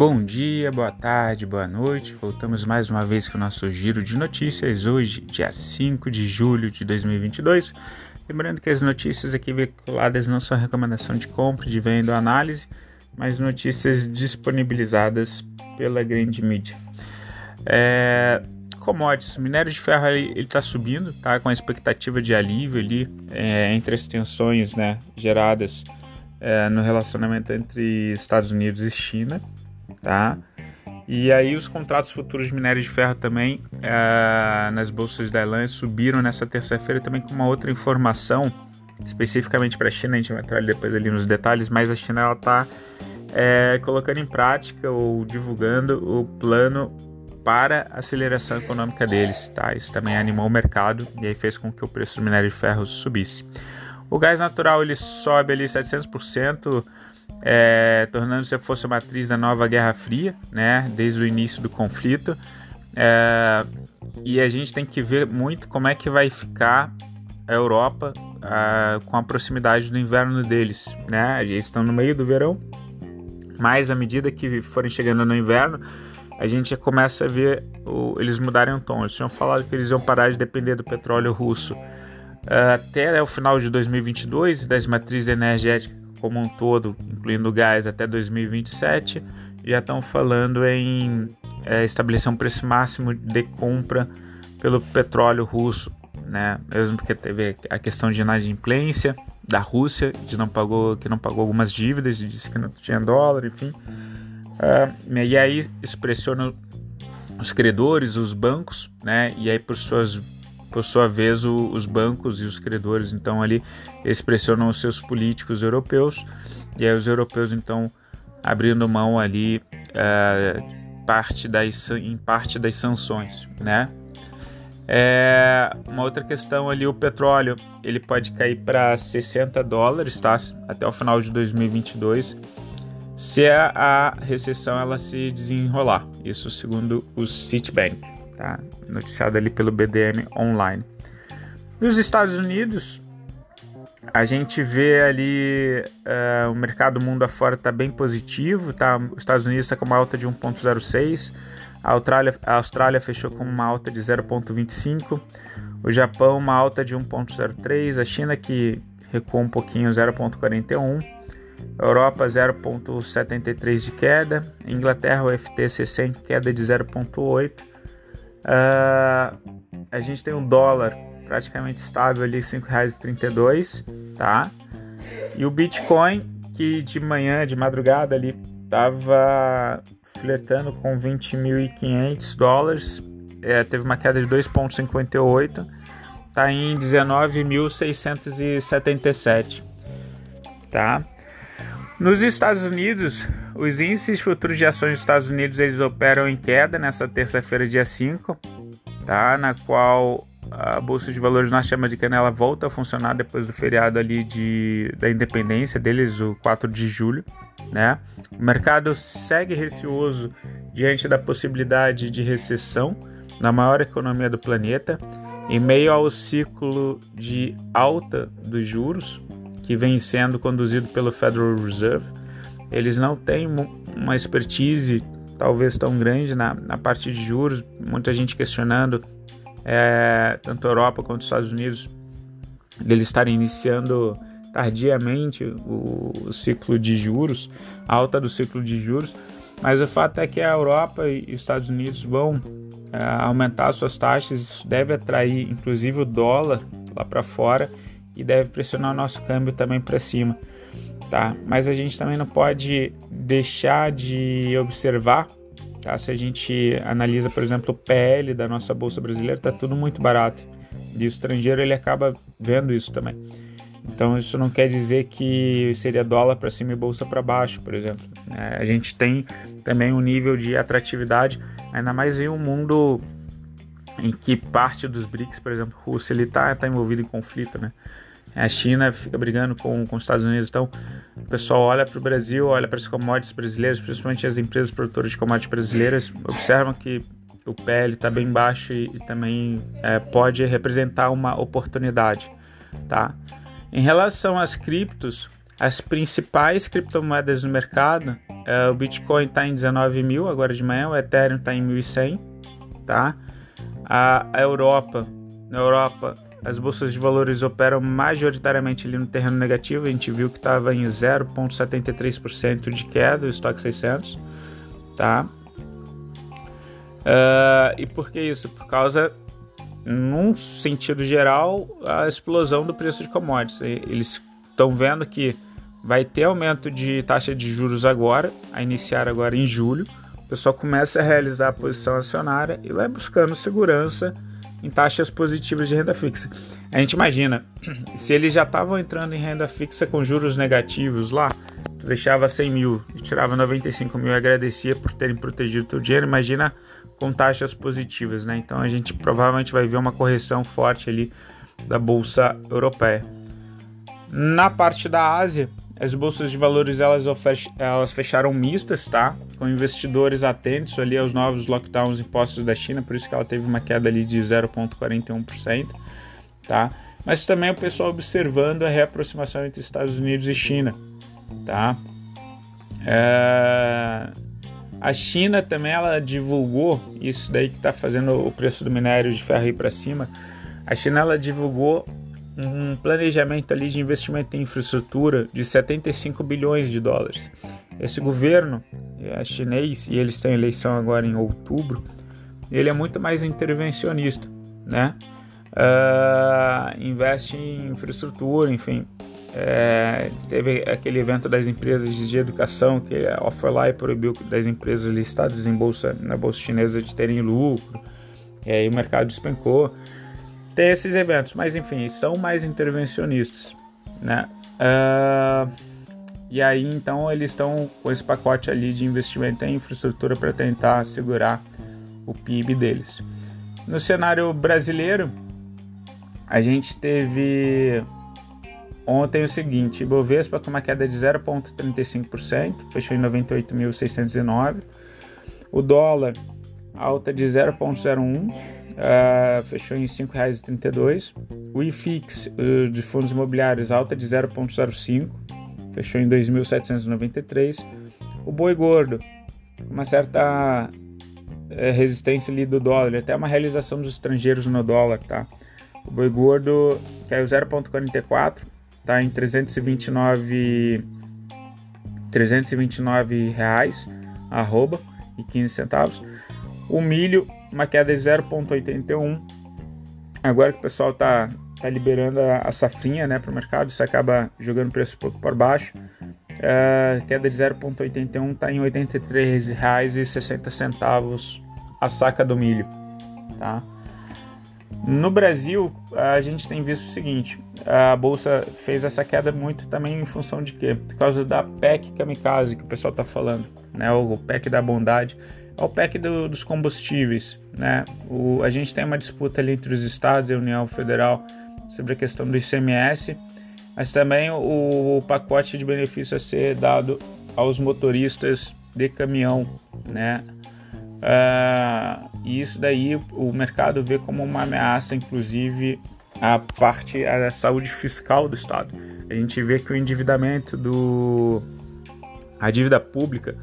Bom dia, boa tarde, boa noite. Voltamos mais uma vez com o nosso giro de notícias hoje, dia 5 de julho de 2022. Lembrando que as notícias aqui veiculadas não são recomendação de compra, de venda ou análise, mas notícias disponibilizadas pela grande mídia. É, commodities, minério de ferro ele está subindo, tá com a expectativa de alívio ali é, entre as tensões né, geradas é, no relacionamento entre Estados Unidos e China tá? E aí os contratos futuros de minério de ferro também é, nas bolsas da Elan subiram nessa terça-feira também com uma outra informação especificamente para a China, a gente vai entrar depois ali nos detalhes, mas a China ela está é, colocando em prática ou divulgando o plano para aceleração econômica deles, tá? Isso também animou o mercado e aí fez com que o preço do minério de ferro subisse. O gás natural ele sobe ali 700%, é, tornando-se a força matriz da nova Guerra Fria, né, desde o início do conflito. É, e a gente tem que ver muito como é que vai ficar a Europa com a proximidade do inverno deles. Né? Eles estão no meio do verão, mas à medida que forem chegando no inverno, a gente já começa a ver o, eles mudarem o tom. Eles tinham falado que eles iam parar de depender do petróleo russo até o final de 2022 das matrizes energéticas como um todo, incluindo gás, até 2027, já estão falando em é, estabelecer um preço máximo de compra pelo petróleo russo, né? Mesmo porque teve a questão de inadimplência da Rússia, de não pagou, que não pagou algumas dívidas, disse que não tinha dólar, enfim. Uh, e aí isso pressiona os credores, os bancos, né? E aí por suas por sua vez, o, os bancos e os credores, então, ali, eles pressionam os seus políticos europeus, e aí os europeus, então, abrindo mão ali é, parte das, em parte das sanções, né? É, uma outra questão ali, o petróleo, ele pode cair para 60 dólares, tá? Até o final de 2022, se a, recessão ela se desenrolar. Isso segundo o Citibank tá? Noticiado ali pelo BDM Online. Nos Estados Unidos, a gente vê ali uh, o mercado mundo afora está bem positivo, tá? Os Estados Unidos está com uma alta de 1,06, a Austrália, a Austrália fechou com uma alta de 0,25, o Japão uma alta de 1,03, a China que recuou um pouquinho 0,41, Europa 0,73 de queda, Inglaterra o FTSE 100 queda de 0,8 Uh, a gente tem um dólar praticamente estável ali, R$ 5,32, tá? E o Bitcoin, que de manhã, de madrugada ali, tava flertando com 20.500 dólares, é, teve uma queda de 2,58, tá em 19.677, tá? Nos Estados Unidos, os índices futuros de ações dos Estados Unidos eles operam em queda nessa terça-feira, dia 5, tá? na qual a Bolsa de Valores norte-americana ela volta a funcionar depois do feriado ali de, da independência deles, o 4 de julho. Né? O mercado segue receoso diante da possibilidade de recessão na maior economia do planeta, em meio ao ciclo de alta dos juros que vem sendo conduzido pelo Federal Reserve. Eles não têm uma expertise talvez tão grande na, na parte de juros, muita gente questionando, é, tanto a Europa quanto os Estados Unidos, deles estarem iniciando tardiamente o, o, ciclo de juros, a alta do ciclo de juros, mas o fato é que a Europa e os Estados Unidos vão é, aumentar suas taxas, isso deve atrair inclusive o dólar lá para fora e deve pressionar o nosso câmbio também para cima, tá? Mas a gente também não pode deixar de observar, tá? Se a gente analisa, por exemplo, o PL da nossa bolsa brasileira, está tudo muito barato. E o estrangeiro ele acaba vendo isso também. Então isso não quer dizer que seria dólar para cima e bolsa para baixo, por exemplo. É, a gente tem também um nível de atratividade, ainda mais em um mundo em que parte dos BRICS, por exemplo, Rússia, ele está tá envolvido em conflito, né? A China fica brigando com, com os Estados Unidos, então o pessoal olha para o Brasil, olha para as commodities brasileiras, principalmente as empresas produtoras de commodities brasileiras, observam que o PL está bem baixo e, e também é, pode representar uma oportunidade, tá? Em relação às criptos, as principais criptomoedas no mercado Uh, o Bitcoin está em 19 mil agora de manhã, o Ethereum está em 1.100, tá? A, Europa, na Europa, as bolsas de valores operam majoritariamente ali no terreno negativo. A gente viu que estava em 0,73% de queda o estoque 600, tá? Uh, e por que isso? Por causa, num sentido geral, a explosão do preço de commodities. Eles estão vendo que vai ter aumento de taxa de juros agora, a iniciar agora em julho. Pessoal começa a realizar a posição acionária e vai buscando segurança em taxas positivas de renda fixa. A gente imagina, se eles já estavam entrando em renda fixa com juros negativos lá, tu deixava 100 mil e tirava 95 mil e agradecia por terem protegido teu dinheiro, imagina com taxas positivas, né? Então a gente provavelmente vai ver uma correção forte ali da bolsa europeia. Na parte da Ásia, as bolsas de valores elas, elas fecharam mistas, tá? Com investidores atentos ali aos novos lockdowns impostos da China, por isso que ela teve uma queda ali de 0,41%, tá? Mas também o pessoal observando a reaproximação entre Estados Unidos e China, tá? É... A China também ela divulgou isso daí que está fazendo o preço do minério de ferro ir para cima. A China ela divulgou um planejamento ali de investimento em infraestrutura de 75 bilhões de dólares. Esse governo é chinês e eles têm eleição agora em outubro. Ele é muito mais intervencionista, né? Uh, investe em infraestrutura, enfim. É, teve aquele evento das empresas de educação que a Offerline proibiu das empresas listadas em bolsa na bolsa chinesa de terem lucro. E aí o mercado despencou ter esses eventos, mas enfim, são mais intervencionistas, né? Uh, e aí então eles estão com esse pacote ali de investimento em infraestrutura para tentar segurar o PIB deles. No cenário brasileiro, a gente teve ontem o seguinte: Ibovespa com uma queda de 0,35%, fechou em 98.609. O dólar alta de 0,01 uh, fechou em R$ 5,32. O IFIX uh, de fundos imobiliários alta de 0,05, fechou em 2.793. O boi gordo, uma certa uh, resistência ali do dólar, até uma realização dos estrangeiros no dólar, tá? O boi gordo caiu 0,44, tá em 329 329 reais arroba e 15 centavos. O milho uma queda de 0,81. Agora que o pessoal está tá liberando a, a safrinha né, para o mercado, isso acaba jogando o preço um pouco para baixo. Uh, queda de 0,81 está em R$ 83,60 a saca do milho. Tá? No Brasil, a gente tem visto o seguinte: a bolsa fez essa queda muito também em função de quê? Por causa da PEC kamikaze que o pessoal está falando, né? o PEC da bondade ao PEC do, dos combustíveis. Né? O, a gente tem uma disputa ali entre os estados e a União Federal sobre a questão do ICMS, mas também o, o pacote de benefício a ser dado aos motoristas de caminhão. Né? Uh, e isso daí o mercado vê como uma ameaça, inclusive, a parte a saúde fiscal do Estado. A gente vê que o endividamento do a dívida pública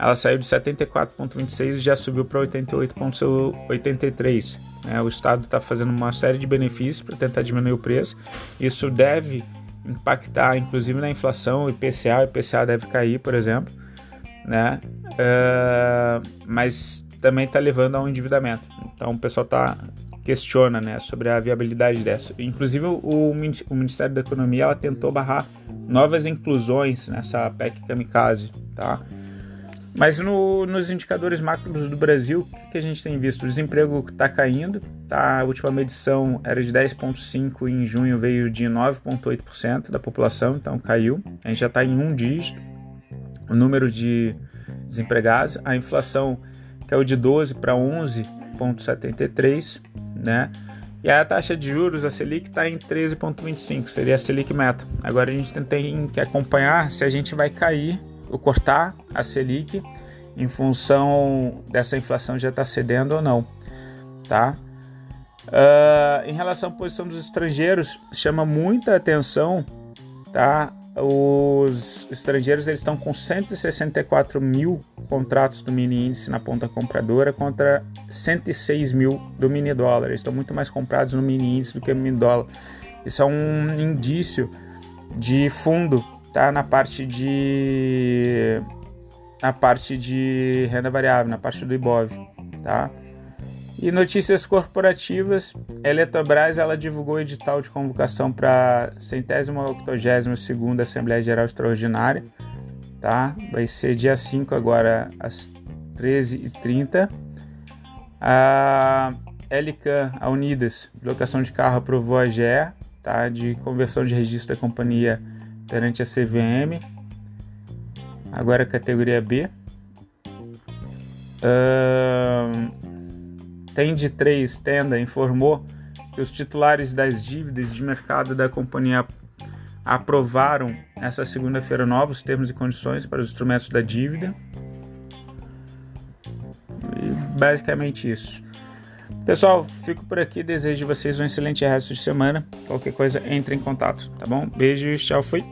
ela saiu de 74,26 e já subiu para 88,83. Né? O Estado está fazendo uma série de benefícios para tentar diminuir o preço. Isso deve impactar, inclusive, na inflação, o IPCA. O IPCA deve cair, por exemplo, né? Uh, mas também está levando a um endividamento. Então, o pessoal tá questiona, né, sobre a viabilidade dessa. Inclusive, o, o Ministério da Economia ela tentou barrar novas inclusões nessa PEC kamikaze, tá? Mas no, nos indicadores macros do Brasil, o que, a gente tem visto? O desemprego está caindo, tá? a última medição era de 10,5% em junho, veio de 9,8% da população, então caiu. A gente já está em um dígito o número de desempregados. A inflação caiu de 12 para 11,73%, né? E a taxa de juros, a Selic, está em 13,25, seria a Selic meta. Agora a gente tem que acompanhar se a gente vai cair ou cortar a Selic em função dessa inflação já está cedendo ou não, tá? Uh, em relação à posição dos estrangeiros, chama muita atenção, tá? os estrangeiros eles estão com 164 mil contratos do mini índice na ponta compradora contra 106 mil do mini dólar. Eles estão muito mais comprados no mini índice do que no mini dólar. Isso é um indício de fundo, tá? Na parte de na parte de renda variável, na parte do IBOV, tá? E notícias corporativas, a Eletrobras ela divulgou o edital de convocação para a centésima octogésima segunda Assembleia Geral Extraordinária, tá? Vai ser dia 5 agora às 13h30. A LCAN, a Unidas, locação de carro aprovou a GE, tá? De conversão de registro da companhia perante a CVM. Agora categoria B. Uh, tem de 3 Tenda informou que os titulares das dívidas de mercado da companhia aprovaram essa segunda-feira novos termos e condições para os instrumentos da dívida. E basicamente isso. Pessoal, fico por aqui. Desejo vocês um excelente resto de semana. Qualquer coisa, entre em contato, tá bom? Beijo, tchau, fui.